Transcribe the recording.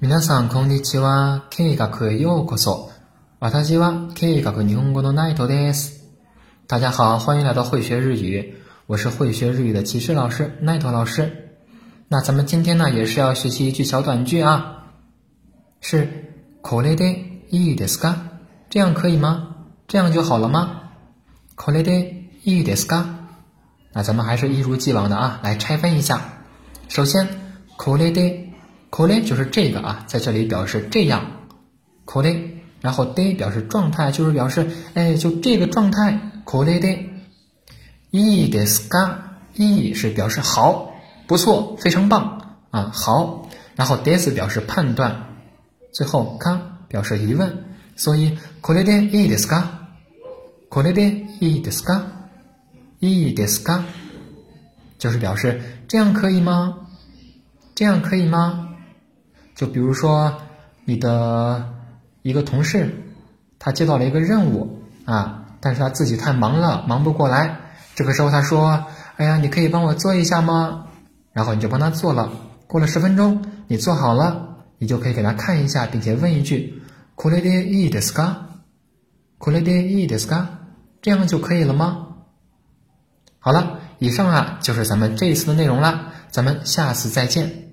皆さんこんにちは。計画へようこそ。私は計画日本語のナイトです。大家好，欢迎来到会学日语，我是会学日语的骑士老师奈头老师。那咱们今天呢，也是要学习一句小短句啊，是これでいいですか？这样可以吗？这样就好了吗？これでいいですか？那咱们还是一如既往的啊，来拆分一下。首先，これで。 」これ就是这个啊，在这里表示这样。これ，然后で表示状态，就是表示哎，就这个状态。これでいいですか？いい是表示好，不错，非常棒啊，好。然后です表示判断，最后か表示疑问。所以これでいいですか？これでいいですか？いいですか？就是表示这样可以吗？这样可以吗？ 就比如说，你的一个同事，他接到了一个任务啊，但是他自己太忙了，忙不过来。这个时候他说：“哎呀，你可以帮我做一下吗？”然后你就帮他做了。过了十分钟，你做好了，你就可以给他看一下，并且问一句：“これでいいですか？これでいいですか？”这样就可以了吗？好了，以上啊就是咱们这一次的内容了，咱们下次再见。